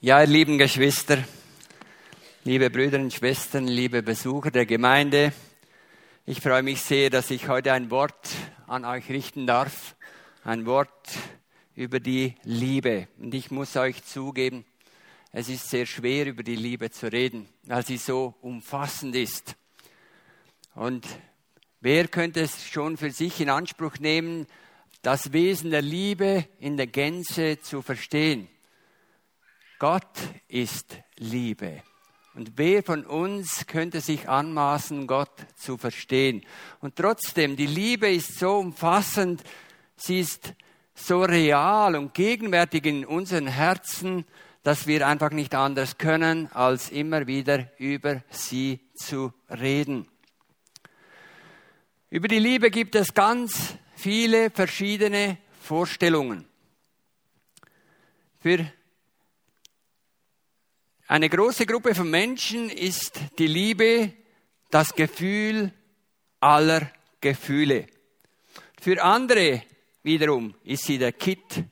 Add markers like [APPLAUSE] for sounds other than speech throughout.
Ja, ihr lieben Geschwister, liebe Brüder und Schwestern, liebe Besucher der Gemeinde, ich freue mich sehr, dass ich heute ein Wort an euch richten darf, ein Wort über die Liebe. Und ich muss euch zugeben, es ist sehr schwer, über die Liebe zu reden, weil sie so umfassend ist. Und wer könnte es schon für sich in Anspruch nehmen, das Wesen der Liebe in der Gänze zu verstehen? Gott ist Liebe. Und wer von uns könnte sich anmaßen, Gott zu verstehen? Und trotzdem, die Liebe ist so umfassend, sie ist so real und gegenwärtig in unseren Herzen, dass wir einfach nicht anders können, als immer wieder über sie zu reden. Über die Liebe gibt es ganz viele verschiedene Vorstellungen. Für eine große Gruppe von Menschen ist die Liebe das Gefühl aller Gefühle. Für andere wiederum ist sie der Kitt,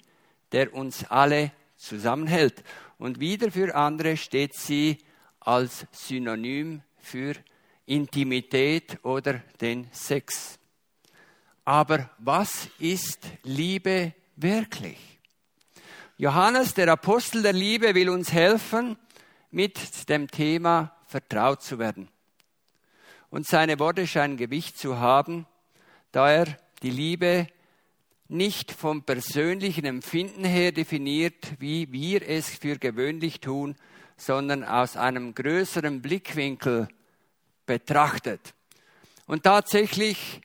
der uns alle zusammenhält. Und wieder für andere steht sie als Synonym für Intimität oder den Sex. Aber was ist Liebe wirklich? Johannes, der Apostel der Liebe, will uns helfen, mit dem Thema vertraut zu werden. Und seine Worte scheinen Gewicht zu haben, da er die Liebe nicht vom persönlichen Empfinden her definiert, wie wir es für gewöhnlich tun, sondern aus einem größeren Blickwinkel betrachtet. Und tatsächlich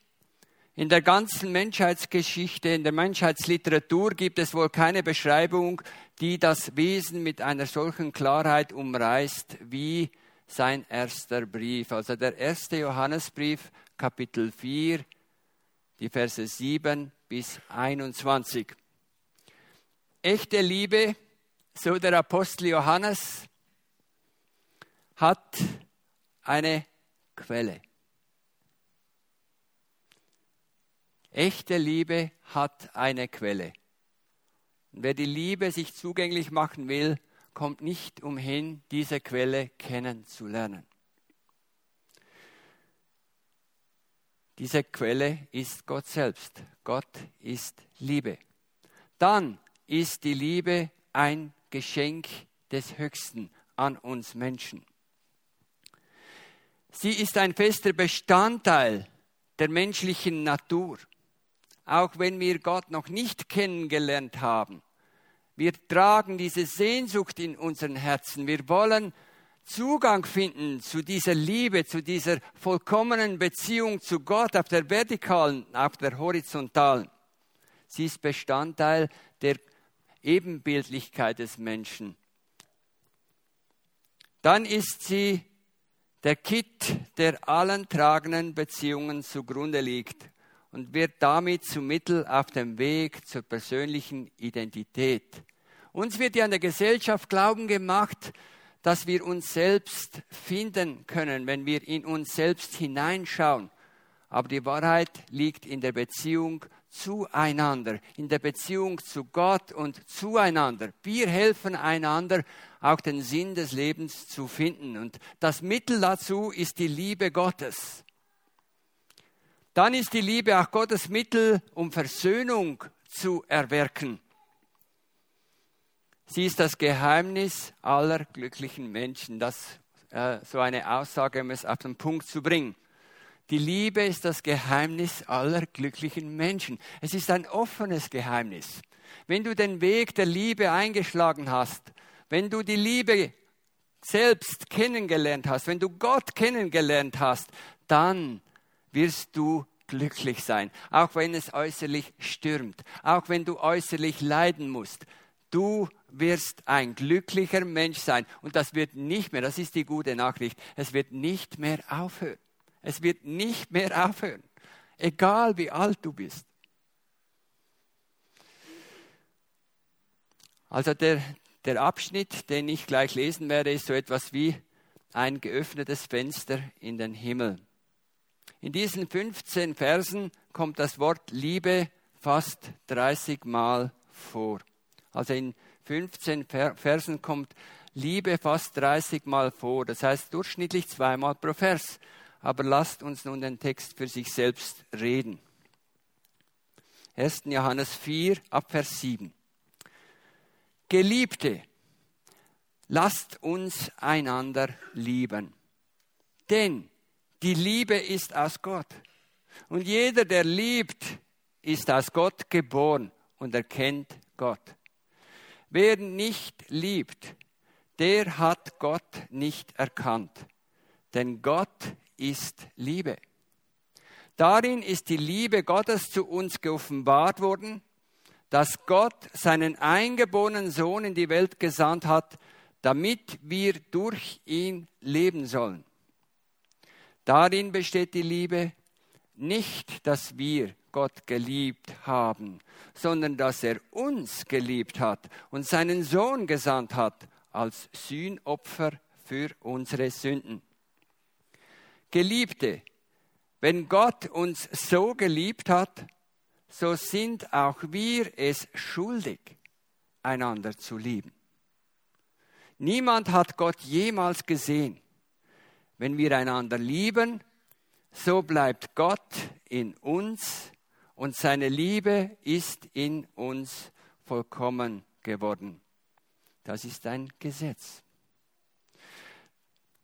in der ganzen Menschheitsgeschichte, in der Menschheitsliteratur gibt es wohl keine Beschreibung, die das Wesen mit einer solchen Klarheit umreißt wie sein erster Brief. Also der erste Johannesbrief, Kapitel 4, die Verse 7 bis 21. Echte Liebe, so der Apostel Johannes, hat eine Quelle. Echte Liebe hat eine Quelle. Und wer die Liebe sich zugänglich machen will, kommt nicht umhin, diese Quelle kennenzulernen. Diese Quelle ist Gott selbst. Gott ist Liebe. Dann ist die Liebe ein Geschenk des Höchsten an uns Menschen. Sie ist ein fester Bestandteil der menschlichen Natur auch wenn wir Gott noch nicht kennengelernt haben. Wir tragen diese Sehnsucht in unseren Herzen. Wir wollen Zugang finden zu dieser Liebe, zu dieser vollkommenen Beziehung zu Gott auf der vertikalen, auf der horizontalen. Sie ist Bestandteil der Ebenbildlichkeit des Menschen. Dann ist sie der Kitt, der allen tragenden Beziehungen zugrunde liegt und wird damit zum Mittel auf dem Weg zur persönlichen Identität. Uns wird ja in der Gesellschaft Glauben gemacht, dass wir uns selbst finden können, wenn wir in uns selbst hineinschauen. Aber die Wahrheit liegt in der Beziehung zueinander, in der Beziehung zu Gott und zueinander. Wir helfen einander, auch den Sinn des Lebens zu finden. Und das Mittel dazu ist die Liebe Gottes. Dann ist die Liebe auch Gottes Mittel, um Versöhnung zu erwirken. Sie ist das Geheimnis aller glücklichen Menschen. Das äh, so eine Aussage, um es auf den Punkt zu bringen. Die Liebe ist das Geheimnis aller glücklichen Menschen. Es ist ein offenes Geheimnis. Wenn du den Weg der Liebe eingeschlagen hast, wenn du die Liebe selbst kennengelernt hast, wenn du Gott kennengelernt hast, dann wirst du glücklich sein, auch wenn es äußerlich stürmt, auch wenn du äußerlich leiden musst. Du wirst ein glücklicher Mensch sein und das wird nicht mehr, das ist die gute Nachricht, es wird nicht mehr aufhören. Es wird nicht mehr aufhören, egal wie alt du bist. Also der, der Abschnitt, den ich gleich lesen werde, ist so etwas wie ein geöffnetes Fenster in den Himmel. In diesen 15 Versen kommt das Wort Liebe fast 30 Mal vor. Also in 15 Versen kommt Liebe fast 30 Mal vor. Das heißt durchschnittlich zweimal pro Vers. Aber lasst uns nun den Text für sich selbst reden. 1. Johannes 4 ab Vers 7. Geliebte, lasst uns einander lieben. Denn die Liebe ist aus Gott. Und jeder, der liebt, ist aus Gott geboren und erkennt Gott. Wer nicht liebt, der hat Gott nicht erkannt. Denn Gott ist Liebe. Darin ist die Liebe Gottes zu uns geoffenbart worden, dass Gott seinen eingeborenen Sohn in die Welt gesandt hat, damit wir durch ihn leben sollen. Darin besteht die Liebe, nicht, dass wir Gott geliebt haben, sondern dass er uns geliebt hat und seinen Sohn gesandt hat als Sühnopfer für unsere Sünden. Geliebte, wenn Gott uns so geliebt hat, so sind auch wir es schuldig, einander zu lieben. Niemand hat Gott jemals gesehen. Wenn wir einander lieben, so bleibt Gott in uns und seine Liebe ist in uns vollkommen geworden. Das ist ein Gesetz.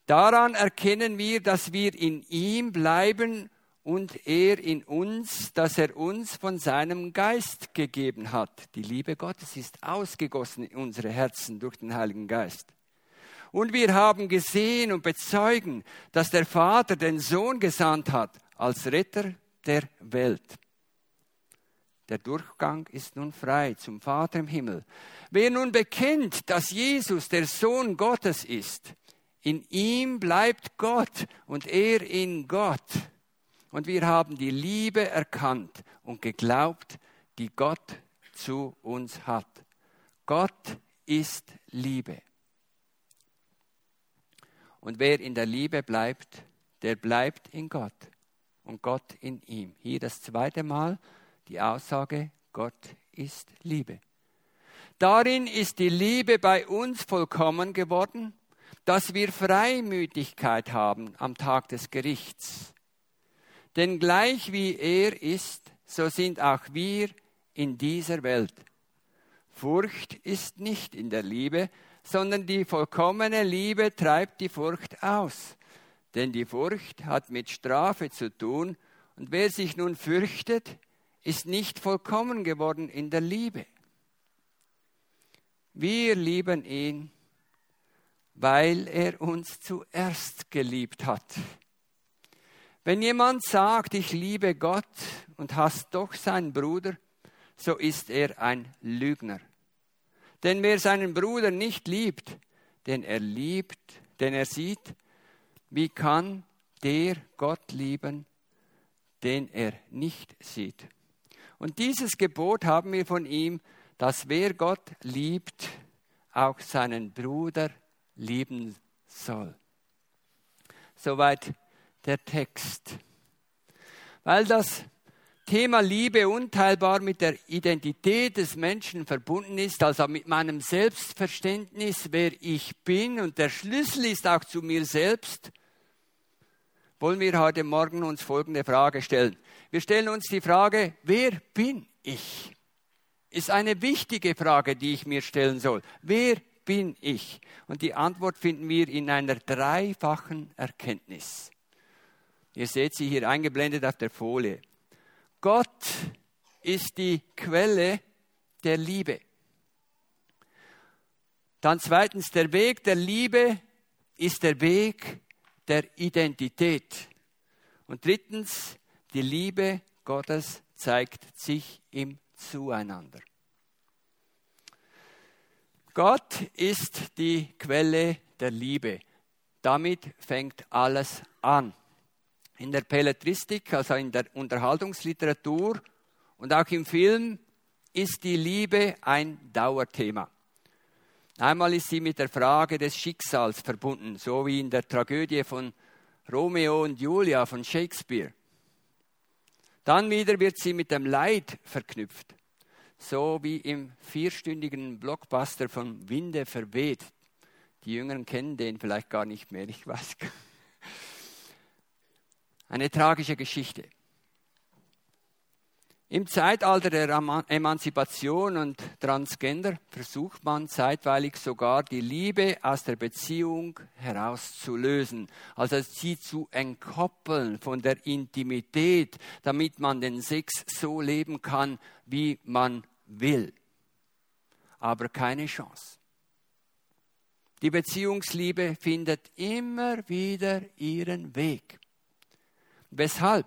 Daran erkennen wir, dass wir in ihm bleiben und er in uns, dass er uns von seinem Geist gegeben hat. Die Liebe Gottes ist ausgegossen in unsere Herzen durch den Heiligen Geist. Und wir haben gesehen und bezeugen, dass der Vater den Sohn gesandt hat als Retter der Welt. Der Durchgang ist nun frei zum Vater im Himmel. Wer nun bekennt, dass Jesus der Sohn Gottes ist, in ihm bleibt Gott und er in Gott. Und wir haben die Liebe erkannt und geglaubt, die Gott zu uns hat. Gott ist Liebe. Und wer in der Liebe bleibt, der bleibt in Gott und Gott in ihm. Hier das zweite Mal die Aussage, Gott ist Liebe. Darin ist die Liebe bei uns vollkommen geworden, dass wir Freimütigkeit haben am Tag des Gerichts. Denn gleich wie er ist, so sind auch wir in dieser Welt. Furcht ist nicht in der Liebe, sondern die vollkommene Liebe treibt die Furcht aus. Denn die Furcht hat mit Strafe zu tun, und wer sich nun fürchtet, ist nicht vollkommen geworden in der Liebe. Wir lieben ihn, weil er uns zuerst geliebt hat. Wenn jemand sagt, ich liebe Gott und hasst doch seinen Bruder, so ist er ein Lügner. Denn wer seinen Bruder nicht liebt, den er liebt, den er sieht, wie kann der Gott lieben, den er nicht sieht? Und dieses Gebot haben wir von ihm, dass wer Gott liebt, auch seinen Bruder lieben soll. Soweit der Text. Weil das Thema Liebe unteilbar mit der Identität des Menschen verbunden ist, also mit meinem Selbstverständnis, wer ich bin und der Schlüssel ist auch zu mir selbst, wollen wir heute Morgen uns folgende Frage stellen. Wir stellen uns die Frage, wer bin ich? Ist eine wichtige Frage, die ich mir stellen soll. Wer bin ich? Und die Antwort finden wir in einer dreifachen Erkenntnis. Ihr seht sie hier eingeblendet auf der Folie. Gott ist die Quelle der Liebe. Dann zweitens, der Weg der Liebe ist der Weg der Identität. Und drittens, die Liebe Gottes zeigt sich im Zueinander. Gott ist die Quelle der Liebe. Damit fängt alles an. In der Pelletristik, also in der Unterhaltungsliteratur und auch im Film ist die Liebe ein Dauerthema. Einmal ist sie mit der Frage des Schicksals verbunden, so wie in der Tragödie von Romeo und Julia von Shakespeare. Dann wieder wird sie mit dem Leid verknüpft. so wie im vierstündigen Blockbuster von Winde verweht. Die Jüngeren kennen den vielleicht gar nicht mehr, ich weiß. Eine tragische Geschichte. Im Zeitalter der Emanzipation und Transgender versucht man zeitweilig sogar die Liebe aus der Beziehung herauszulösen, also sie zu entkoppeln von der Intimität, damit man den Sex so leben kann, wie man will. Aber keine Chance. Die Beziehungsliebe findet immer wieder ihren Weg. Weshalb?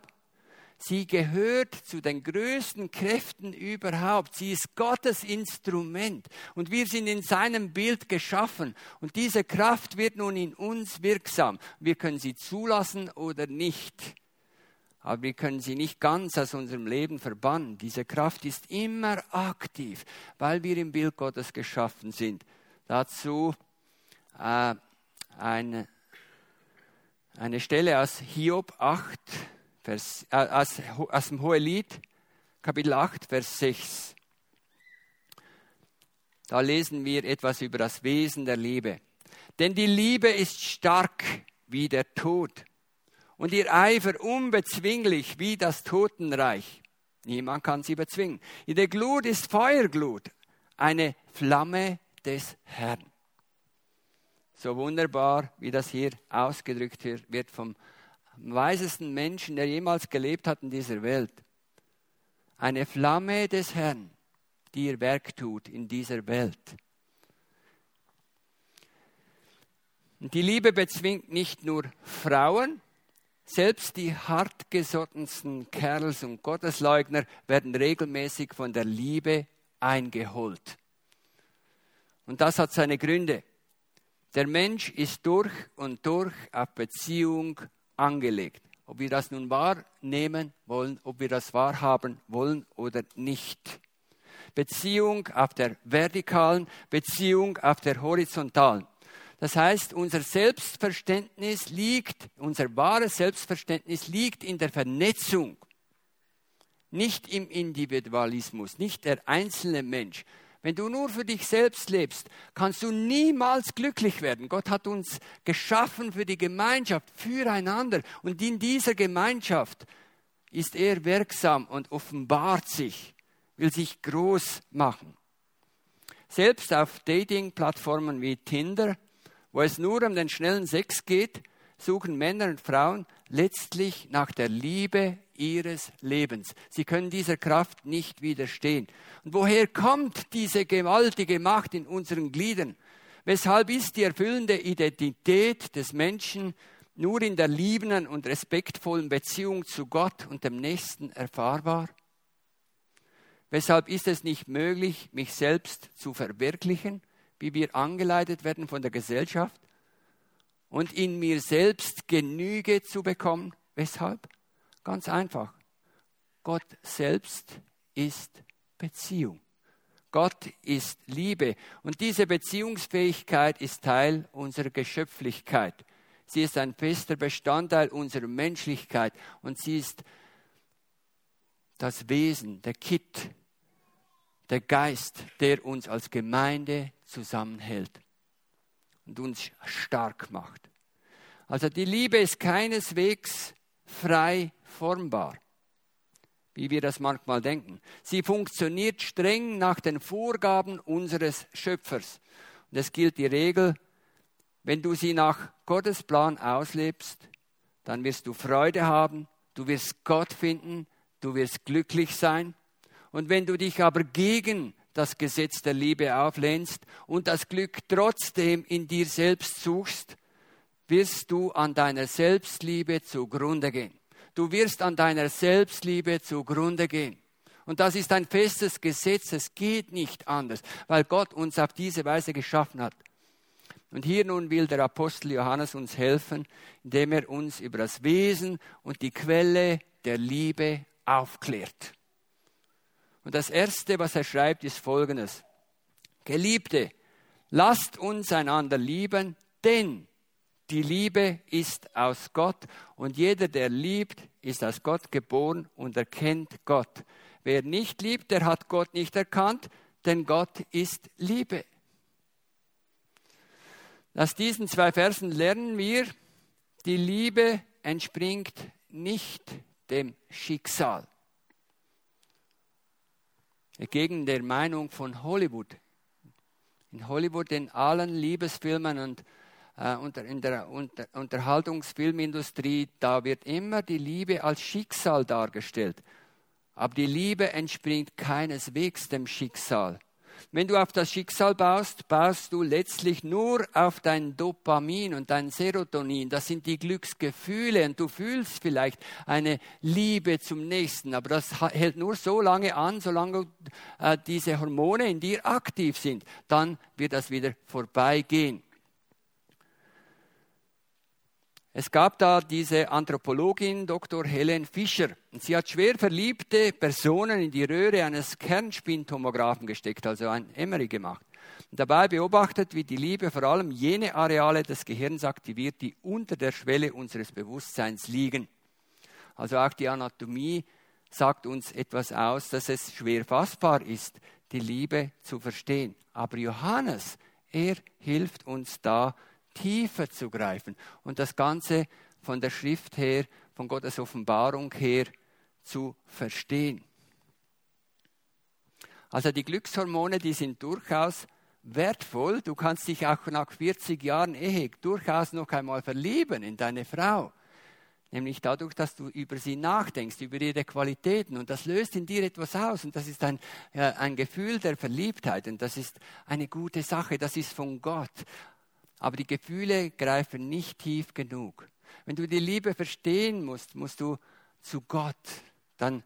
Sie gehört zu den größten Kräften überhaupt. Sie ist Gottes Instrument. Und wir sind in seinem Bild geschaffen. Und diese Kraft wird nun in uns wirksam. Wir können sie zulassen oder nicht. Aber wir können sie nicht ganz aus unserem Leben verbannen. Diese Kraft ist immer aktiv, weil wir im Bild Gottes geschaffen sind. Dazu äh, eine, eine Stelle aus Hiob 8, Vers, äh, aus, aus dem Hohelied, Kapitel 8, Vers 6. Da lesen wir etwas über das Wesen der Liebe. Denn die Liebe ist stark wie der Tod und ihr Eifer unbezwinglich wie das Totenreich. Niemand kann sie bezwingen. Ihre Glut ist Feuerglut, eine Flamme des Herrn. So wunderbar, wie das hier ausgedrückt wird vom weisesten Menschen, der jemals gelebt hat in dieser Welt. Eine Flamme des Herrn, die ihr Werk tut in dieser Welt. Und die Liebe bezwingt nicht nur Frauen, selbst die hartgesottensten Kerls und Gottesleugner werden regelmäßig von der Liebe eingeholt. Und das hat seine Gründe. Der Mensch ist durch und durch auf Beziehung angelegt. Ob wir das nun wahrnehmen wollen, ob wir das wahrhaben wollen oder nicht. Beziehung auf der vertikalen, Beziehung auf der horizontalen. Das heißt, unser Selbstverständnis liegt, unser wahres Selbstverständnis liegt in der Vernetzung, nicht im Individualismus, nicht der einzelne Mensch. Wenn du nur für dich selbst lebst, kannst du niemals glücklich werden. Gott hat uns geschaffen für die Gemeinschaft, füreinander. Und in dieser Gemeinschaft ist er wirksam und offenbart sich, will sich groß machen. Selbst auf Dating-Plattformen wie Tinder, wo es nur um den schnellen Sex geht, suchen Männer und Frauen letztlich nach der Liebe ihres Lebens. Sie können dieser Kraft nicht widerstehen. Und woher kommt diese gewaltige Macht in unseren Gliedern? Weshalb ist die erfüllende Identität des Menschen nur in der liebenden und respektvollen Beziehung zu Gott und dem Nächsten erfahrbar? Weshalb ist es nicht möglich, mich selbst zu verwirklichen, wie wir angeleitet werden von der Gesellschaft? Und in mir selbst Genüge zu bekommen. Weshalb? Ganz einfach. Gott selbst ist Beziehung. Gott ist Liebe und diese Beziehungsfähigkeit ist Teil unserer Geschöpflichkeit. Sie ist ein fester Bestandteil unserer Menschlichkeit und sie ist das Wesen, der Kit, der Geist, der uns als Gemeinde zusammenhält und uns stark macht. Also die Liebe ist keineswegs frei formbar, wie wir das manchmal denken. Sie funktioniert streng nach den Vorgaben unseres Schöpfers. Und es gilt die Regel, wenn du sie nach Gottes Plan auslebst, dann wirst du Freude haben, du wirst Gott finden, du wirst glücklich sein. Und wenn du dich aber gegen das Gesetz der Liebe auflehnst und das Glück trotzdem in dir selbst suchst, wirst du an deiner Selbstliebe zugrunde gehen. Du wirst an deiner Selbstliebe zugrunde gehen. Und das ist ein festes Gesetz, es geht nicht anders, weil Gott uns auf diese Weise geschaffen hat. Und hier nun will der Apostel Johannes uns helfen, indem er uns über das Wesen und die Quelle der Liebe aufklärt. Und das Erste, was er schreibt, ist Folgendes. Geliebte, lasst uns einander lieben, denn die Liebe ist aus Gott und jeder, der liebt, ist aus Gott geboren und erkennt Gott. Wer nicht liebt, der hat Gott nicht erkannt, denn Gott ist Liebe. Aus diesen zwei Versen lernen wir, die Liebe entspringt nicht dem Schicksal. Gegen der Meinung von Hollywood. In Hollywood, in allen Liebesfilmen und äh, unter, in der unter, Unterhaltungsfilmindustrie, da wird immer die Liebe als Schicksal dargestellt. Aber die Liebe entspringt keineswegs dem Schicksal. Wenn du auf das Schicksal baust, baust du letztlich nur auf dein Dopamin und dein Serotonin. Das sind die Glücksgefühle und du fühlst vielleicht eine Liebe zum Nächsten, aber das hält nur so lange an, solange äh, diese Hormone in dir aktiv sind. Dann wird das wieder vorbeigehen. Es gab da diese Anthropologin Dr. Helen Fischer. Und sie hat schwer verliebte Personen in die Röhre eines Kernspintomographen gesteckt, also ein Emery gemacht. Und dabei beobachtet, wie die Liebe vor allem jene Areale des Gehirns aktiviert, die unter der Schwelle unseres Bewusstseins liegen. Also auch die Anatomie sagt uns etwas aus, dass es schwer fassbar ist, die Liebe zu verstehen. Aber Johannes, er hilft uns da, tiefer zu greifen und das Ganze von der Schrift her, von Gottes Offenbarung her zu verstehen. Also die Glückshormone, die sind durchaus wertvoll. Du kannst dich auch nach 40 Jahren Ehe durchaus noch einmal verlieben in deine Frau. Nämlich dadurch, dass du über sie nachdenkst, über ihre Qualitäten. Und das löst in dir etwas aus. Und das ist ein, äh, ein Gefühl der Verliebtheit. Und das ist eine gute Sache. Das ist von Gott aber die Gefühle greifen nicht tief genug. Wenn du die Liebe verstehen musst, musst du zu Gott. Dann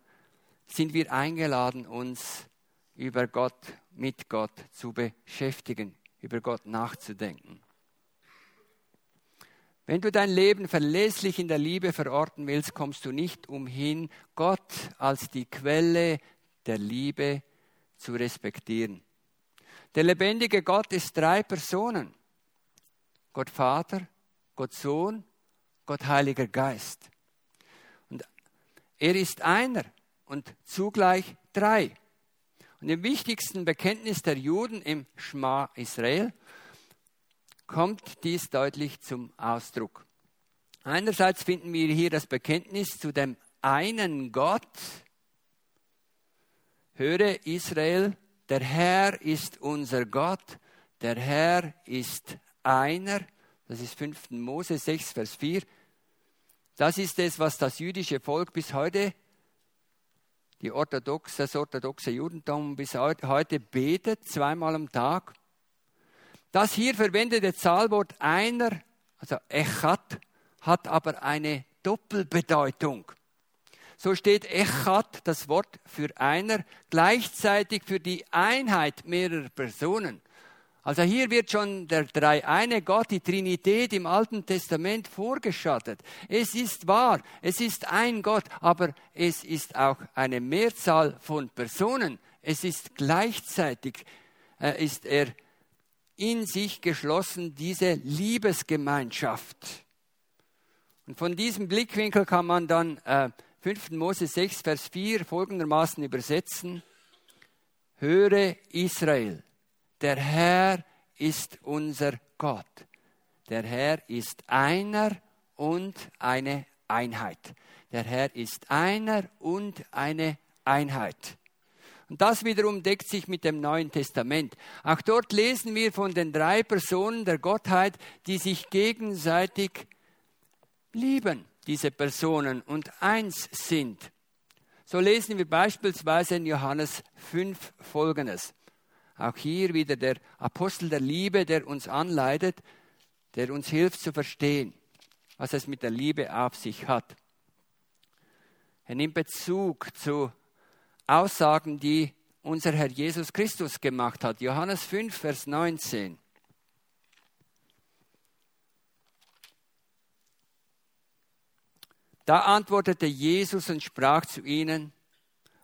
sind wir eingeladen, uns über Gott, mit Gott zu beschäftigen, über Gott nachzudenken. Wenn du dein Leben verlässlich in der Liebe verorten willst, kommst du nicht umhin, Gott als die Quelle der Liebe zu respektieren. Der lebendige Gott ist drei Personen. Gott Vater, Gott Sohn, Gott Heiliger Geist. Und er ist einer und zugleich drei. Und im wichtigsten Bekenntnis der Juden im Schma Israel kommt dies deutlich zum Ausdruck. Einerseits finden wir hier das Bekenntnis zu dem einen Gott. Höre Israel, der Herr ist unser Gott, der Herr ist einer, das ist 5. Mose 6, Vers 4. Das ist es, was das jüdische Volk bis heute, die orthodoxe, das orthodoxe Judentum bis heute betet, zweimal am Tag. Das hier verwendete Zahlwort einer, also Echat, hat aber eine Doppelbedeutung. So steht Echat, das Wort für einer, gleichzeitig für die Einheit mehrerer Personen. Also hier wird schon der dreieine Gott, die Trinität im Alten Testament vorgeschattet. Es ist wahr, es ist ein Gott, aber es ist auch eine Mehrzahl von Personen. Es ist gleichzeitig, äh, ist er in sich geschlossen, diese Liebesgemeinschaft. Und von diesem Blickwinkel kann man dann äh, 5. Mose 6, Vers 4 folgendermaßen übersetzen. Höre Israel der Herr ist unser Gott. Der Herr ist einer und eine Einheit. Der Herr ist einer und eine Einheit. Und das wiederum deckt sich mit dem Neuen Testament. Auch dort lesen wir von den drei Personen der Gottheit, die sich gegenseitig lieben, diese Personen, und eins sind. So lesen wir beispielsweise in Johannes 5 Folgendes. Auch hier wieder der Apostel der Liebe, der uns anleitet, der uns hilft zu verstehen, was es mit der Liebe auf sich hat. Er nimmt Bezug zu Aussagen, die unser Herr Jesus Christus gemacht hat. Johannes 5, Vers 19. Da antwortete Jesus und sprach zu ihnen,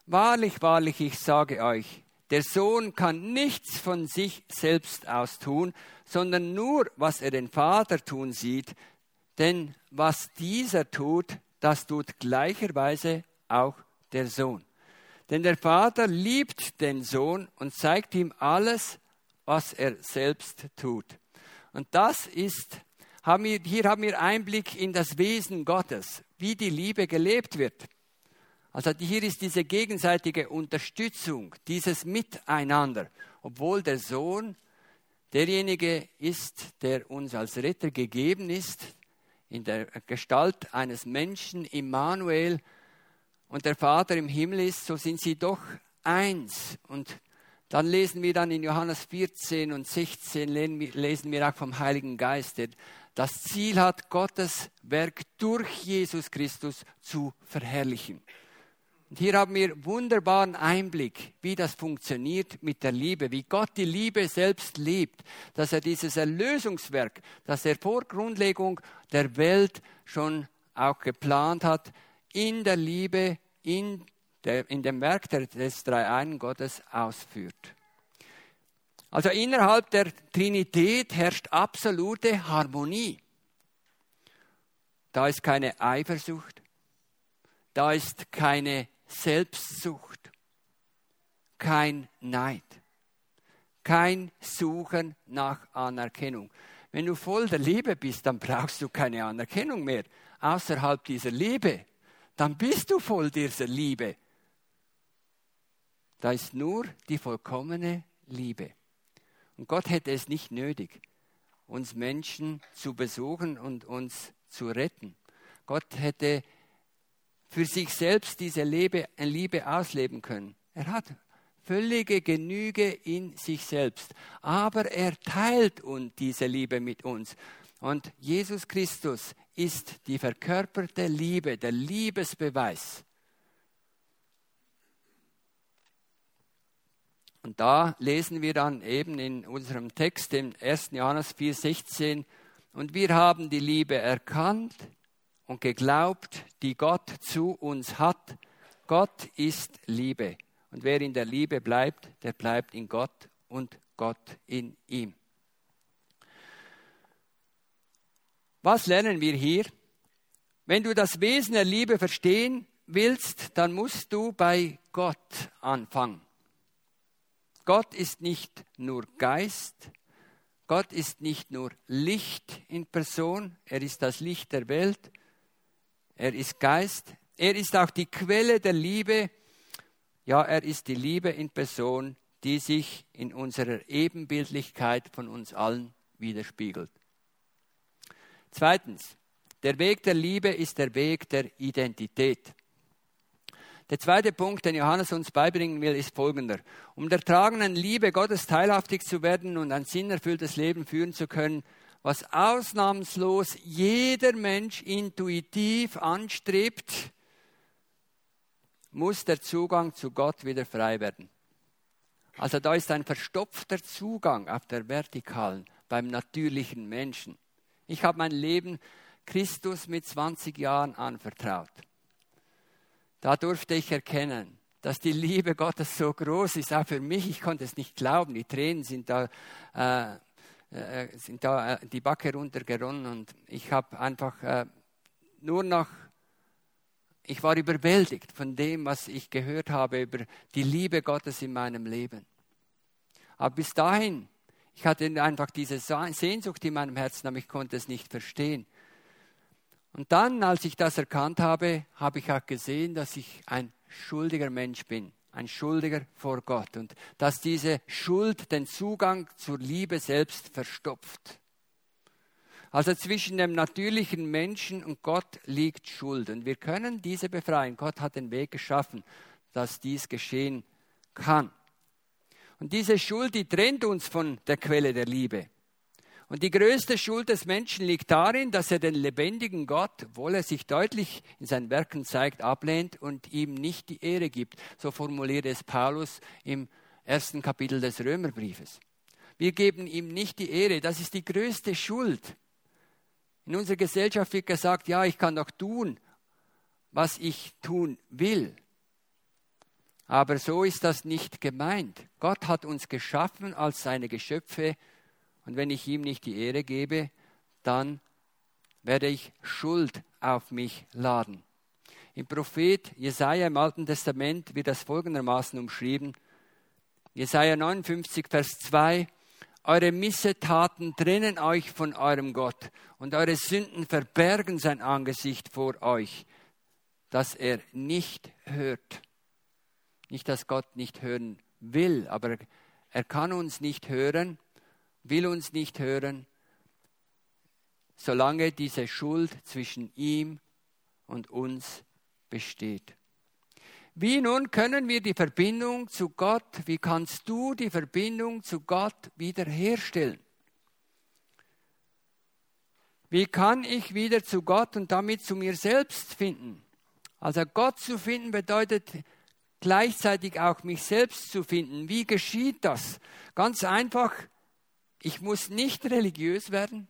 Wahrlich, wahrlich, ich sage euch, der Sohn kann nichts von sich selbst aus tun, sondern nur, was er den Vater tun sieht. Denn was dieser tut, das tut gleicherweise auch der Sohn. Denn der Vater liebt den Sohn und zeigt ihm alles, was er selbst tut. Und das ist, haben wir, hier haben wir Einblick in das Wesen Gottes, wie die Liebe gelebt wird. Also hier ist diese gegenseitige Unterstützung, dieses Miteinander, obwohl der Sohn derjenige ist, der uns als Retter gegeben ist, in der Gestalt eines Menschen, Immanuel, und der Vater im Himmel ist, so sind sie doch eins. Und dann lesen wir dann in Johannes 14 und 16, lesen wir auch vom Heiligen Geist, der das Ziel hat, Gottes Werk durch Jesus Christus zu verherrlichen. Und hier haben wir wunderbaren Einblick, wie das funktioniert mit der Liebe, wie Gott die Liebe selbst liebt, dass er dieses Erlösungswerk, das er vor Grundlegung der Welt schon auch geplant hat, in der Liebe, in, der, in dem Werk des Dreieinen Gottes ausführt. Also innerhalb der Trinität herrscht absolute Harmonie. Da ist keine Eifersucht, da ist keine Selbstsucht, kein Neid, kein Suchen nach Anerkennung. Wenn du voll der Liebe bist, dann brauchst du keine Anerkennung mehr außerhalb dieser Liebe. Dann bist du voll dieser Liebe. Da ist nur die vollkommene Liebe. Und Gott hätte es nicht nötig, uns Menschen zu besuchen und uns zu retten. Gott hätte für sich selbst diese Liebe, Liebe ausleben können. Er hat völlige Genüge in sich selbst. Aber er teilt uns diese Liebe mit uns. Und Jesus Christus ist die verkörperte Liebe, der Liebesbeweis. Und da lesen wir dann eben in unserem Text, im 1. Johannes 4,16, und wir haben die Liebe erkannt und geglaubt, die Gott zu uns hat. Gott ist Liebe. Und wer in der Liebe bleibt, der bleibt in Gott und Gott in ihm. Was lernen wir hier? Wenn du das Wesen der Liebe verstehen willst, dann musst du bei Gott anfangen. Gott ist nicht nur Geist, Gott ist nicht nur Licht in Person, er ist das Licht der Welt, er ist Geist, er ist auch die Quelle der Liebe, ja, er ist die Liebe in Person, die sich in unserer Ebenbildlichkeit von uns allen widerspiegelt. Zweitens, der Weg der Liebe ist der Weg der Identität. Der zweite Punkt, den Johannes uns beibringen will, ist folgender. Um der tragenden Liebe Gottes teilhaftig zu werden und ein sinnerfülltes Leben führen zu können, was ausnahmslos jeder Mensch intuitiv anstrebt, muss der Zugang zu Gott wieder frei werden. Also da ist ein verstopfter Zugang auf der vertikalen beim natürlichen Menschen. Ich habe mein Leben Christus mit 20 Jahren anvertraut. Da durfte ich erkennen, dass die Liebe Gottes so groß ist, auch für mich. Ich konnte es nicht glauben. Die Tränen sind da äh, äh, sind da äh, die Backe runtergeronnen und ich habe einfach äh, nur noch, ich war überwältigt von dem, was ich gehört habe über die Liebe Gottes in meinem Leben. Aber bis dahin, ich hatte einfach diese Sehnsucht in meinem Herzen, aber ich konnte es nicht verstehen. Und dann, als ich das erkannt habe, habe ich auch gesehen, dass ich ein schuldiger Mensch bin ein Schuldiger vor Gott und dass diese Schuld den Zugang zur Liebe selbst verstopft. Also zwischen dem natürlichen Menschen und Gott liegt Schuld und wir können diese befreien. Gott hat den Weg geschaffen, dass dies geschehen kann. Und diese Schuld, die trennt uns von der Quelle der Liebe. Und die größte Schuld des Menschen liegt darin, dass er den lebendigen Gott, obwohl er sich deutlich in seinen Werken zeigt, ablehnt und ihm nicht die Ehre gibt. So formuliert es Paulus im ersten Kapitel des Römerbriefes. Wir geben ihm nicht die Ehre. Das ist die größte Schuld. In unserer Gesellschaft wird gesagt, ja, ich kann doch tun, was ich tun will. Aber so ist das nicht gemeint. Gott hat uns geschaffen als seine Geschöpfe und wenn ich ihm nicht die Ehre gebe, dann werde ich Schuld auf mich laden. Im Prophet Jesaja im Alten Testament wird das folgendermaßen umschrieben. Jesaja 59, Vers 2. Eure Missetaten trennen euch von eurem Gott und eure Sünden verbergen sein Angesicht vor euch, dass er nicht hört. Nicht, dass Gott nicht hören will, aber er kann uns nicht hören, will uns nicht hören, solange diese Schuld zwischen ihm und uns besteht. Wie nun können wir die Verbindung zu Gott, wie kannst du die Verbindung zu Gott wiederherstellen? Wie kann ich wieder zu Gott und damit zu mir selbst finden? Also Gott zu finden bedeutet gleichzeitig auch mich selbst zu finden. Wie geschieht das? Ganz einfach, ich muss nicht religiös werden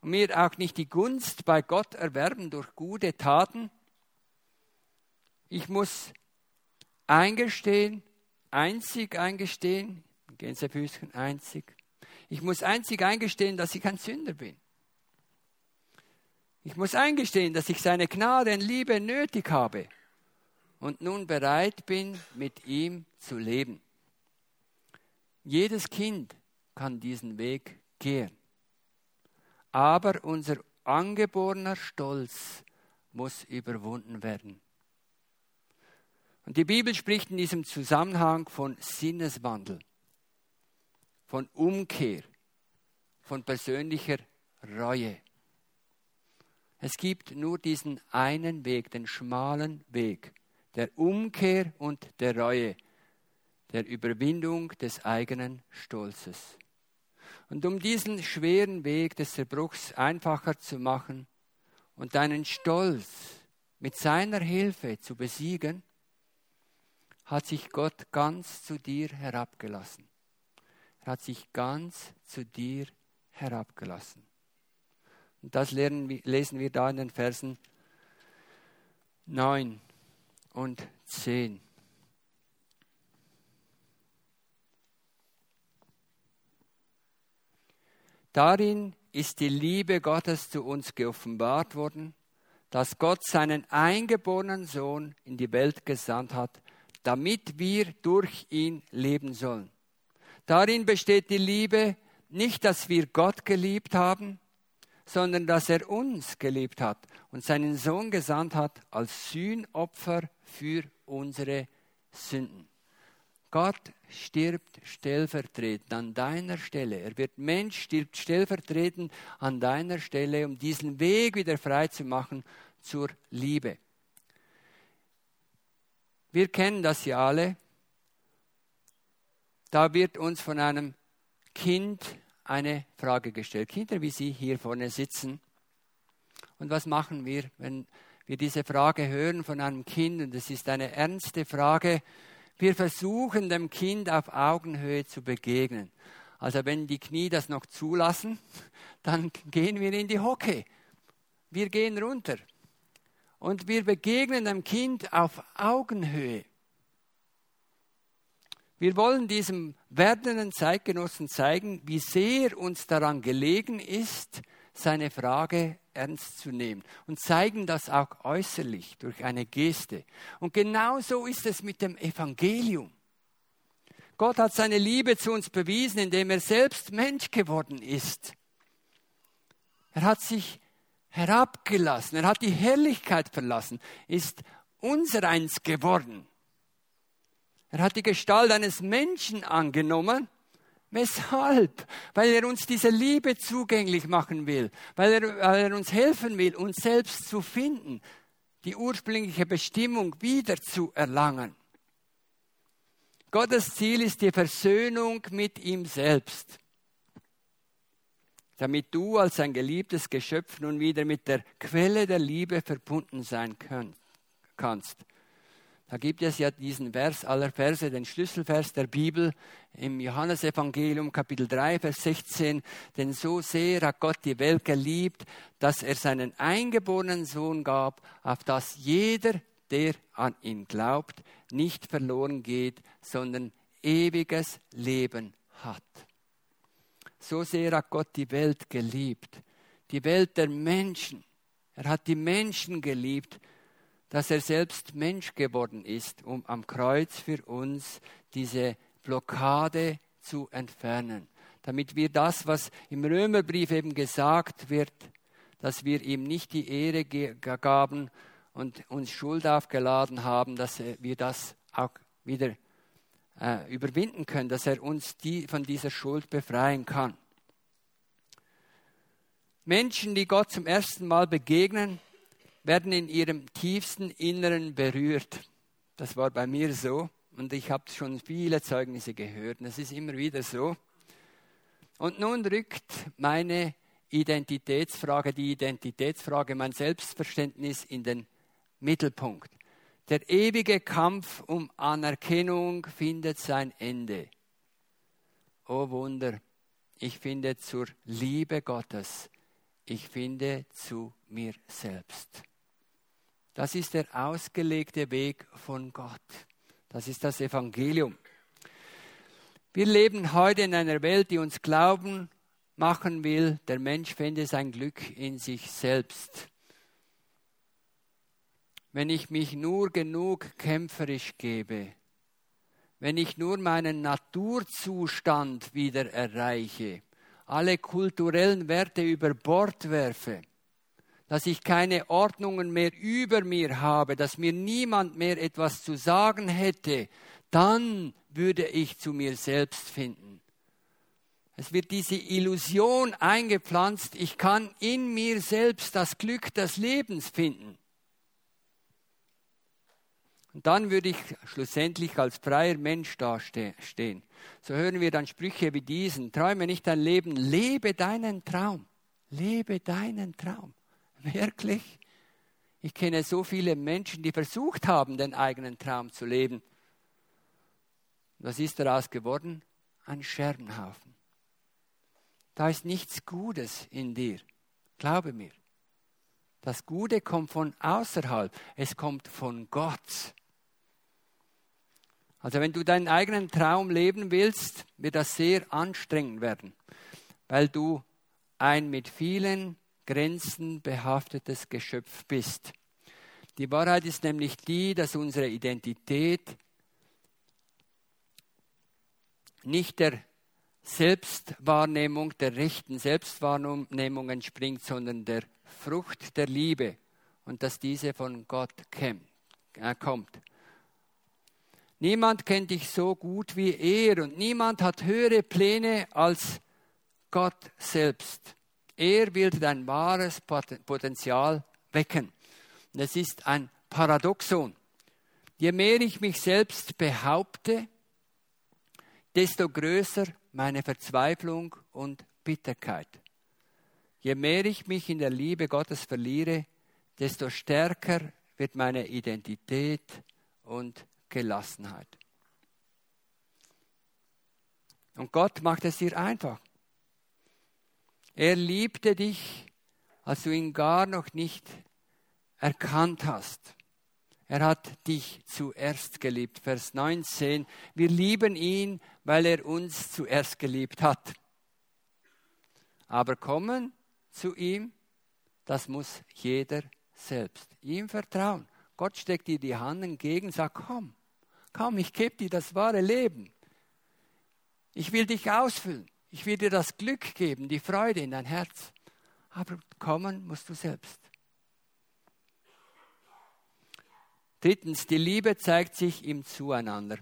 und mir auch nicht die Gunst bei Gott erwerben durch gute Taten. Ich muss eingestehen, einzig eingestehen, Gänsefüßchen einzig. Ich muss einzig eingestehen, dass ich ein Sünder bin. Ich muss eingestehen, dass ich seine Gnade und Liebe nötig habe und nun bereit bin, mit ihm zu leben. Jedes Kind kann diesen Weg gehen. Aber unser angeborener Stolz muss überwunden werden. Und die Bibel spricht in diesem Zusammenhang von Sinneswandel, von Umkehr, von persönlicher Reue. Es gibt nur diesen einen Weg, den schmalen Weg der Umkehr und der Reue, der Überwindung des eigenen Stolzes. Und um diesen schweren Weg des Zerbruchs einfacher zu machen und deinen Stolz mit seiner Hilfe zu besiegen, hat sich Gott ganz zu dir herabgelassen. Er hat sich ganz zu dir herabgelassen. Und das lesen wir da in den Versen 9 und 10. Darin ist die Liebe Gottes zu uns geoffenbart worden, dass Gott seinen eingeborenen Sohn in die Welt gesandt hat, damit wir durch ihn leben sollen. Darin besteht die Liebe nicht, dass wir Gott geliebt haben, sondern dass er uns geliebt hat und seinen Sohn gesandt hat als Sühnopfer für unsere Sünden. Gott stirbt stellvertretend an deiner Stelle. Er wird Mensch, stirbt stellvertretend an deiner Stelle, um diesen Weg wieder frei zu machen zur Liebe. Wir kennen das ja alle. Da wird uns von einem Kind eine Frage gestellt. Kinder wie Sie hier vorne sitzen. Und was machen wir, wenn wir diese Frage hören von einem Kind? Und es ist eine ernste Frage. Wir versuchen dem Kind auf Augenhöhe zu begegnen. Also wenn die Knie das noch zulassen, [LAUGHS] dann gehen wir in die Hocke. Wir gehen runter. Und wir begegnen dem Kind auf Augenhöhe. Wir wollen diesem werdenden Zeitgenossen zeigen, wie sehr uns daran gelegen ist, seine Frage ernst zu nehmen und zeigen das auch äußerlich durch eine Geste. Und genauso ist es mit dem Evangelium. Gott hat seine Liebe zu uns bewiesen, indem er selbst Mensch geworden ist. Er hat sich herabgelassen, er hat die Herrlichkeit verlassen, ist unsereins geworden. Er hat die Gestalt eines Menschen angenommen. Weshalb? Weil er uns diese Liebe zugänglich machen will, weil er, weil er uns helfen will, uns selbst zu finden, die ursprüngliche Bestimmung wieder zu erlangen. Gottes Ziel ist die Versöhnung mit ihm selbst, damit du als ein geliebtes Geschöpf nun wieder mit der Quelle der Liebe verbunden sein kannst. Da gibt es ja diesen Vers aller Verse, den Schlüsselvers der Bibel im Johannesevangelium Kapitel 3, Vers 16. Denn so sehr hat Gott die Welt geliebt, dass er seinen eingeborenen Sohn gab, auf dass jeder, der an ihn glaubt, nicht verloren geht, sondern ewiges Leben hat. So sehr hat Gott die Welt geliebt, die Welt der Menschen, Er hat die Menschen geliebt, dass er selbst Mensch geworden ist, um am Kreuz für uns diese Blockade zu entfernen, damit wir das, was im Römerbrief eben gesagt wird, dass wir ihm nicht die Ehre gaben und uns Schuld aufgeladen haben, dass wir das auch wieder äh, überwinden können, dass er uns die, von dieser Schuld befreien kann. Menschen, die Gott zum ersten Mal begegnen, werden in ihrem tiefsten Inneren berührt. Das war bei mir so und ich habe schon viele Zeugnisse gehört es ist immer wieder so. Und nun rückt meine Identitätsfrage, die Identitätsfrage, mein Selbstverständnis in den Mittelpunkt. Der ewige Kampf um Anerkennung findet sein Ende. Oh Wunder, ich finde zur Liebe Gottes, ich finde zu mir selbst. Das ist der ausgelegte Weg von Gott. Das ist das Evangelium. Wir leben heute in einer Welt, die uns glauben machen will, der Mensch fände sein Glück in sich selbst. Wenn ich mich nur genug kämpferisch gebe, wenn ich nur meinen Naturzustand wieder erreiche, alle kulturellen Werte über Bord werfe, dass ich keine Ordnungen mehr über mir habe, dass mir niemand mehr etwas zu sagen hätte, dann würde ich zu mir selbst finden. Es wird diese Illusion eingepflanzt, ich kann in mir selbst das Glück des Lebens finden. Und dann würde ich schlussendlich als freier Mensch dastehen. So hören wir dann Sprüche wie diesen. Träume nicht dein Leben, lebe deinen Traum. Lebe deinen Traum. Wirklich? Ich kenne so viele Menschen, die versucht haben, den eigenen Traum zu leben. Was ist daraus geworden? Ein Scherbenhaufen. Da ist nichts Gutes in dir. Glaube mir. Das Gute kommt von außerhalb. Es kommt von Gott. Also wenn du deinen eigenen Traum leben willst, wird das sehr anstrengend werden, weil du ein mit vielen Grenzen behaftetes Geschöpf bist. Die Wahrheit ist nämlich die, dass unsere Identität nicht der Selbstwahrnehmung, der rechten Selbstwahrnehmung entspringt, sondern der Frucht der Liebe und dass diese von Gott äh, kommt. Niemand kennt dich so gut wie er und niemand hat höhere Pläne als Gott selbst. Er will dein wahres Potenzial wecken. Und es ist ein Paradoxon. Je mehr ich mich selbst behaupte, desto größer meine Verzweiflung und Bitterkeit. Je mehr ich mich in der Liebe Gottes verliere, desto stärker wird meine Identität und Gelassenheit. Und Gott macht es dir einfach. Er liebte dich, als du ihn gar noch nicht erkannt hast. Er hat dich zuerst geliebt. Vers 19. Wir lieben ihn, weil er uns zuerst geliebt hat. Aber kommen zu ihm, das muss jeder selbst. Ihm vertrauen. Gott steckt dir die Hand entgegen, sagt, komm, komm, ich gebe dir das wahre Leben. Ich will dich ausfüllen. Ich will dir das Glück geben, die Freude in dein Herz. Aber kommen musst du selbst. Drittens, die Liebe zeigt sich im Zueinander.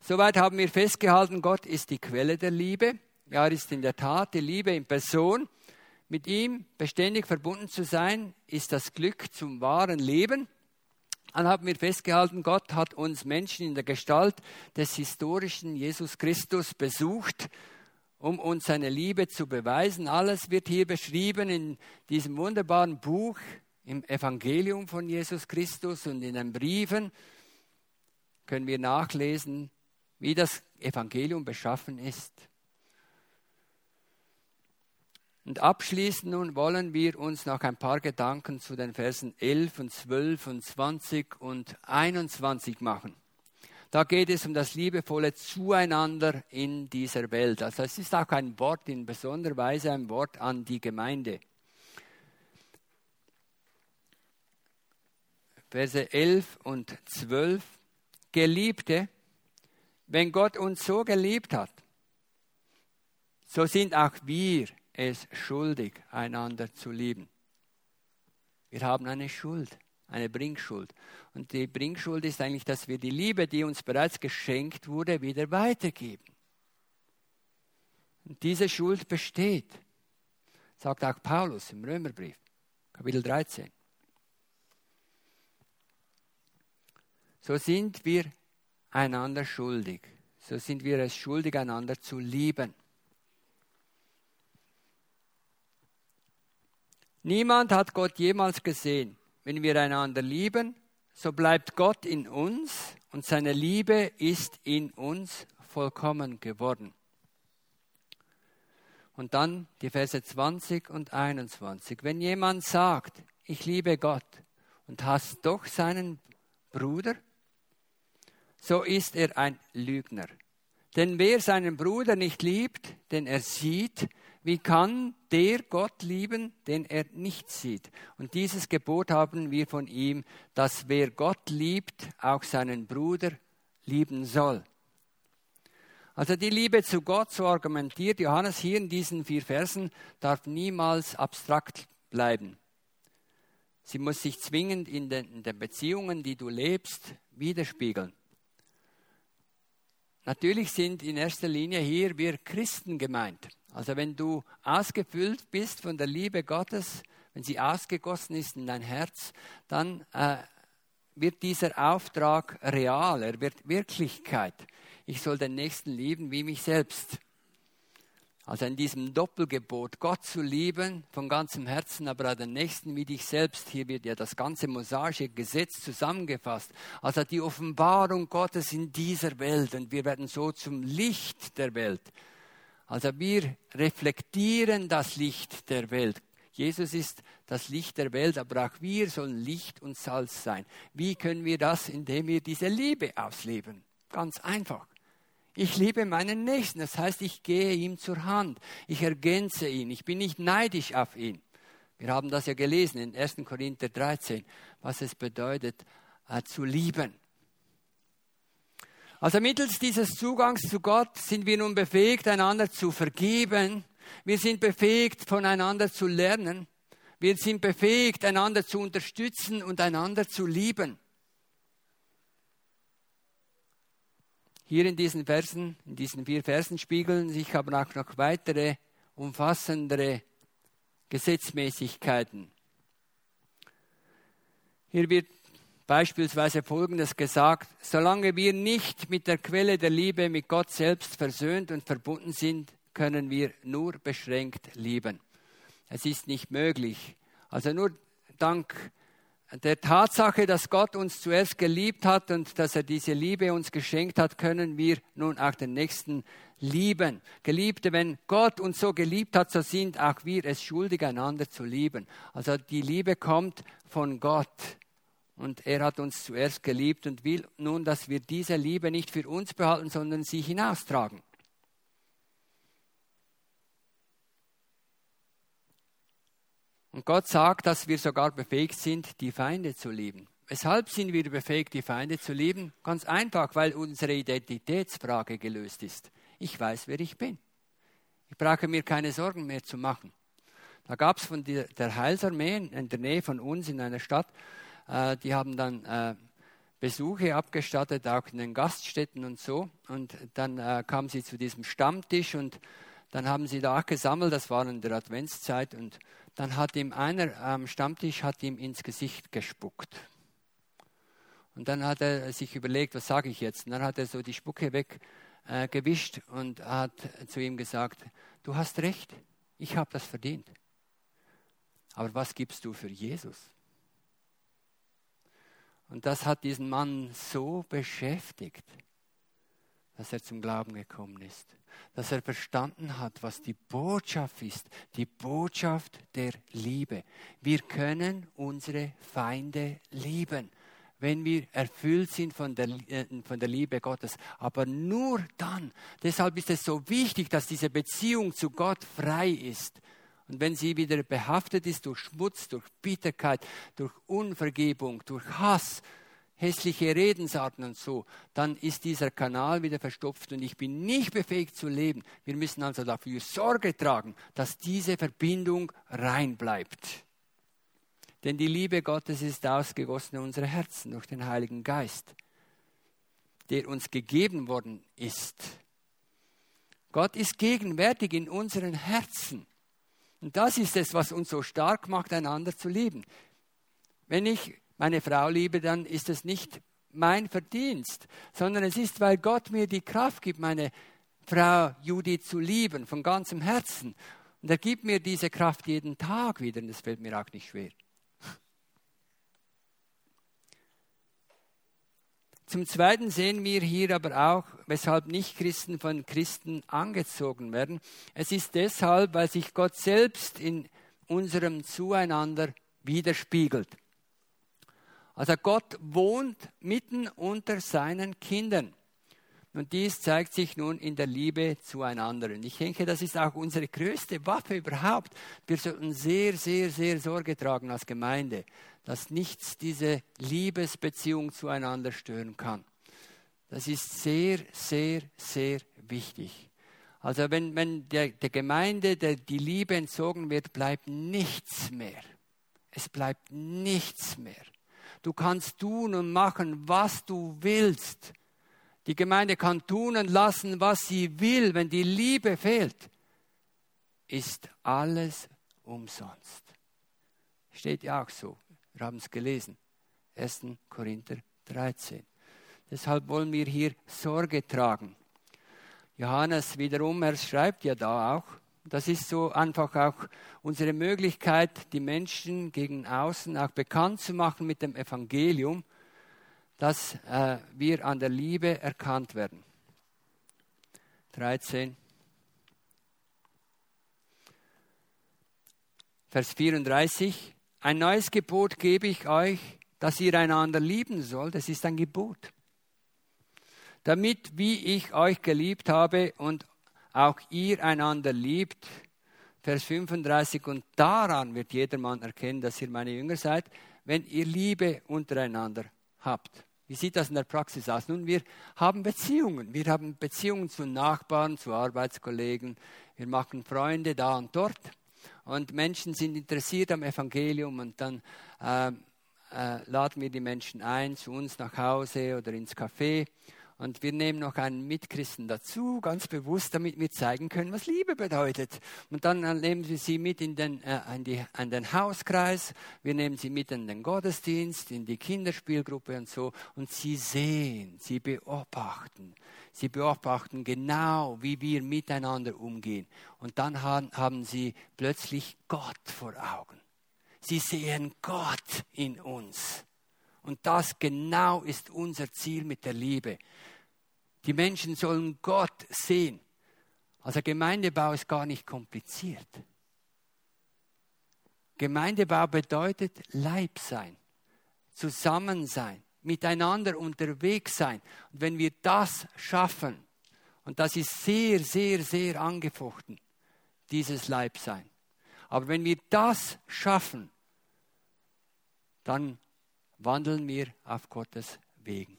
Soweit haben wir festgehalten, Gott ist die Quelle der Liebe. Ja, er ist in der Tat die Liebe in Person. Mit ihm beständig verbunden zu sein, ist das Glück zum wahren Leben. Dann haben wir festgehalten, Gott hat uns Menschen in der Gestalt des historischen Jesus Christus besucht, um uns seine Liebe zu beweisen. Alles wird hier beschrieben in diesem wunderbaren Buch, im Evangelium von Jesus Christus und in den Briefen können wir nachlesen, wie das Evangelium beschaffen ist. Und abschließend nun wollen wir uns noch ein paar Gedanken zu den Versen 11 und 12 und 20 und 21 machen. Da geht es um das liebevolle Zueinander in dieser Welt. Also es ist auch ein Wort, in besonderer Weise ein Wort an die Gemeinde. Verse 11 und 12. Geliebte, wenn Gott uns so geliebt hat, so sind auch wir es schuldig, einander zu lieben. Wir haben eine Schuld, eine Bringschuld. Und die Bringschuld ist eigentlich, dass wir die Liebe, die uns bereits geschenkt wurde, wieder weitergeben. Und diese Schuld besteht, sagt auch Paulus im Römerbrief, Kapitel 13. So sind wir einander schuldig. So sind wir es schuldig, einander zu lieben. Niemand hat Gott jemals gesehen. Wenn wir einander lieben, so bleibt Gott in uns und seine Liebe ist in uns vollkommen geworden. Und dann die Verse 20 und 21. Wenn jemand sagt, ich liebe Gott und hasst doch seinen Bruder, so ist er ein Lügner. Denn wer seinen Bruder nicht liebt, den er sieht, wie kann der Gott lieben, den er nicht sieht? Und dieses Gebot haben wir von ihm, dass wer Gott liebt, auch seinen Bruder lieben soll. Also die Liebe zu Gott, so argumentiert Johannes hier in diesen vier Versen, darf niemals abstrakt bleiben. Sie muss sich zwingend in den, in den Beziehungen, die du lebst, widerspiegeln. Natürlich sind in erster Linie hier wir Christen gemeint. Also wenn du ausgefüllt bist von der Liebe Gottes, wenn sie ausgegossen ist in dein Herz, dann äh, wird dieser Auftrag real, er wird Wirklichkeit. Ich soll den Nächsten lieben wie mich selbst. Also in diesem Doppelgebot, Gott zu lieben von ganzem Herzen, aber auch den Nächsten wie dich selbst. Hier wird ja das ganze mosaische Gesetz zusammengefasst. Also die Offenbarung Gottes in dieser Welt und wir werden so zum Licht der Welt. Also wir reflektieren das Licht der Welt. Jesus ist das Licht der Welt, aber auch wir sollen Licht und Salz sein. Wie können wir das? Indem wir diese Liebe ausleben. Ganz einfach. Ich liebe meinen Nächsten. Das heißt, ich gehe ihm zur Hand. Ich ergänze ihn. Ich bin nicht neidisch auf ihn. Wir haben das ja gelesen in 1. Korinther 13, was es bedeutet, äh, zu lieben. Also mittels dieses Zugangs zu Gott sind wir nun befähigt, einander zu vergeben. Wir sind befähigt, voneinander zu lernen. Wir sind befähigt, einander zu unterstützen und einander zu lieben. Hier in diesen Versen, in diesen vier Versen spiegeln sich aber auch noch weitere umfassendere Gesetzmäßigkeiten. Hier wird beispielsweise Folgendes gesagt, solange wir nicht mit der Quelle der Liebe mit Gott selbst versöhnt und verbunden sind, können wir nur beschränkt lieben. Es ist nicht möglich. Also nur dank der Tatsache, dass Gott uns zuerst geliebt hat und dass er diese Liebe uns geschenkt hat, können wir nun auch den Nächsten lieben. Geliebte, wenn Gott uns so geliebt hat, so sind auch wir es schuldig, einander zu lieben. Also die Liebe kommt von Gott. Und er hat uns zuerst geliebt und will nun, dass wir diese Liebe nicht für uns behalten, sondern sie hinaustragen. Und Gott sagt, dass wir sogar befähigt sind, die Feinde zu lieben. Weshalb sind wir befähigt, die Feinde zu lieben? Ganz einfach, weil unsere Identitätsfrage gelöst ist. Ich weiß, wer ich bin. Ich brauche mir keine Sorgen mehr zu machen. Da gab es von der, Heilsarmee in der Nähe von uns in einer Stadt, die haben dann äh, Besuche abgestattet, auch in den Gaststätten und so. Und dann äh, kamen sie zu diesem Stammtisch und dann haben sie da gesammelt, das war in der Adventszeit und dann hat ihm einer am Stammtisch hat ihm ins Gesicht gespuckt. Und dann hat er sich überlegt, was sage ich jetzt? Und dann hat er so die Spucke weggewischt äh, und hat zu ihm gesagt, du hast recht, ich habe das verdient. Aber was gibst du für Jesus? Und das hat diesen Mann so beschäftigt, dass er zum Glauben gekommen ist dass er verstanden hat, was die Botschaft ist, die Botschaft der Liebe. Wir können unsere Feinde lieben, wenn wir erfüllt sind von der, äh, von der Liebe Gottes. Aber nur dann. Deshalb ist es so wichtig, dass diese Beziehung zu Gott frei ist. Und wenn sie wieder behaftet ist durch Schmutz, durch Bitterkeit, durch Unvergebung, durch Hass, hässliche Redensarten und so, dann ist dieser Kanal wieder verstopft und ich bin nicht befähigt zu leben. Wir müssen also dafür Sorge tragen, dass diese Verbindung rein bleibt. Denn die Liebe Gottes ist ausgegossen in unsere Herzen durch den Heiligen Geist, der uns gegeben worden ist. Gott ist gegenwärtig in unseren Herzen. Und das ist es, was uns so stark macht, einander zu lieben. Wenn ich meine Frau liebe, dann ist es nicht mein Verdienst, sondern es ist, weil Gott mir die Kraft gibt, meine Frau Judith zu lieben von ganzem Herzen. Und er gibt mir diese Kraft jeden Tag wieder und es fällt mir auch nicht schwer. Zum Zweiten sehen wir hier aber auch, weshalb Nichtchristen von Christen angezogen werden. Es ist deshalb, weil sich Gott selbst in unserem Zueinander widerspiegelt. Also Gott wohnt mitten unter seinen Kindern. Und dies zeigt sich nun in der Liebe zueinander. Und ich denke, das ist auch unsere größte Waffe überhaupt. Wir sollten sehr, sehr, sehr Sorge tragen als Gemeinde, dass nichts diese Liebesbeziehung zueinander stören kann. Das ist sehr, sehr, sehr wichtig. Also wenn, wenn der, der Gemeinde der, die Liebe entzogen wird, bleibt nichts mehr. Es bleibt nichts mehr. Du kannst tun und machen, was du willst. Die Gemeinde kann tun und lassen, was sie will. Wenn die Liebe fehlt, ist alles umsonst. Steht ja auch so. Wir haben es gelesen. 1. Korinther 13. Deshalb wollen wir hier Sorge tragen. Johannes wiederum, er schreibt ja da auch, das ist so einfach auch unsere Möglichkeit, die Menschen gegen außen auch bekannt zu machen mit dem Evangelium dass äh, wir an der Liebe erkannt werden. 13. Vers 34. Ein neues Gebot gebe ich euch, dass ihr einander lieben sollt. Das ist ein Gebot. Damit, wie ich euch geliebt habe und auch ihr einander liebt, Vers 35, und daran wird jedermann erkennen, dass ihr meine Jünger seid, wenn ihr Liebe untereinander habt. Wie sieht das in der Praxis aus? Nun, wir haben Beziehungen. Wir haben Beziehungen zu Nachbarn, zu Arbeitskollegen. Wir machen Freunde da und dort. Und Menschen sind interessiert am Evangelium und dann äh, äh, laden wir die Menschen ein zu uns nach Hause oder ins Café und wir nehmen noch einen Mitchristen dazu, ganz bewusst, damit wir zeigen können, was Liebe bedeutet. Und dann nehmen wir sie mit in den, äh, in, die, in den Hauskreis, wir nehmen sie mit in den Gottesdienst, in die Kinderspielgruppe und so. Und sie sehen, sie beobachten. Sie beobachten genau, wie wir miteinander umgehen. Und dann haben, haben sie plötzlich Gott vor Augen. Sie sehen Gott in uns. Und das genau ist unser Ziel mit der Liebe. Die Menschen sollen Gott sehen. Also Gemeindebau ist gar nicht kompliziert. Gemeindebau bedeutet Leib sein, zusammen sein, miteinander unterwegs sein. Und wenn wir das schaffen, und das ist sehr, sehr, sehr angefochten, dieses Leibsein. Aber wenn wir das schaffen, dann wandeln wir auf Gottes Wegen.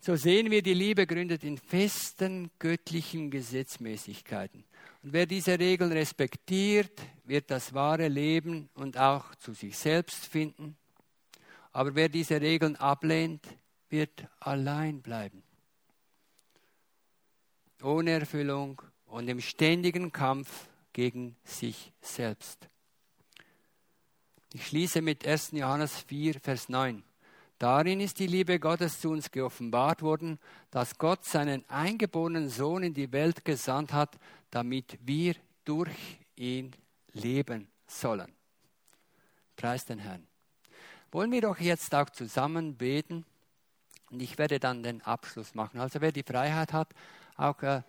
So sehen wir, die Liebe gründet in festen göttlichen Gesetzmäßigkeiten. Und wer diese Regeln respektiert, wird das wahre Leben und auch zu sich selbst finden. Aber wer diese Regeln ablehnt, wird allein bleiben. Ohne Erfüllung und im ständigen Kampf gegen sich selbst. Ich schließe mit 1. Johannes 4, Vers 9. Darin ist die Liebe Gottes zu uns geoffenbart worden, dass Gott seinen eingeborenen Sohn in die Welt gesandt hat, damit wir durch ihn leben sollen. Preis den Herrn. Wollen wir doch jetzt auch zusammen beten und ich werde dann den Abschluss machen. Also wer die Freiheit hat, auch äh,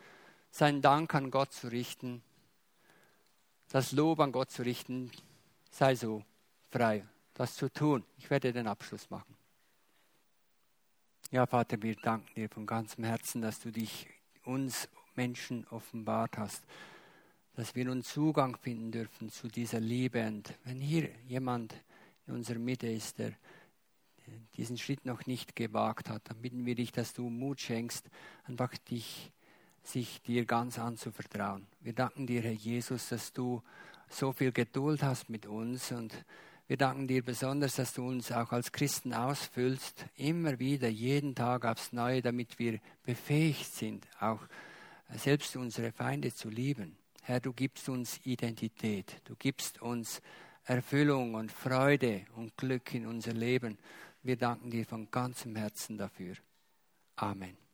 seinen Dank an Gott zu richten, das Lob an Gott zu richten, sei so frei, das zu tun. Ich werde den Abschluss machen. Ja, Vater, wir danken dir von ganzem Herzen, dass du dich uns Menschen offenbart hast, dass wir nun Zugang finden dürfen zu dieser Liebe. Und wenn hier jemand in unserer Mitte ist, der diesen Schritt noch nicht gewagt hat, dann bitten wir dich, dass du Mut schenkst, einfach dich, sich dir ganz anzuvertrauen. Wir danken dir, Herr Jesus, dass du so viel Geduld hast mit uns und wir danken dir besonders, dass du uns auch als Christen ausfüllst, immer wieder, jeden Tag aufs Neue, damit wir befähigt sind, auch selbst unsere Feinde zu lieben. Herr, du gibst uns Identität, du gibst uns Erfüllung und Freude und Glück in unser Leben. Wir danken dir von ganzem Herzen dafür. Amen.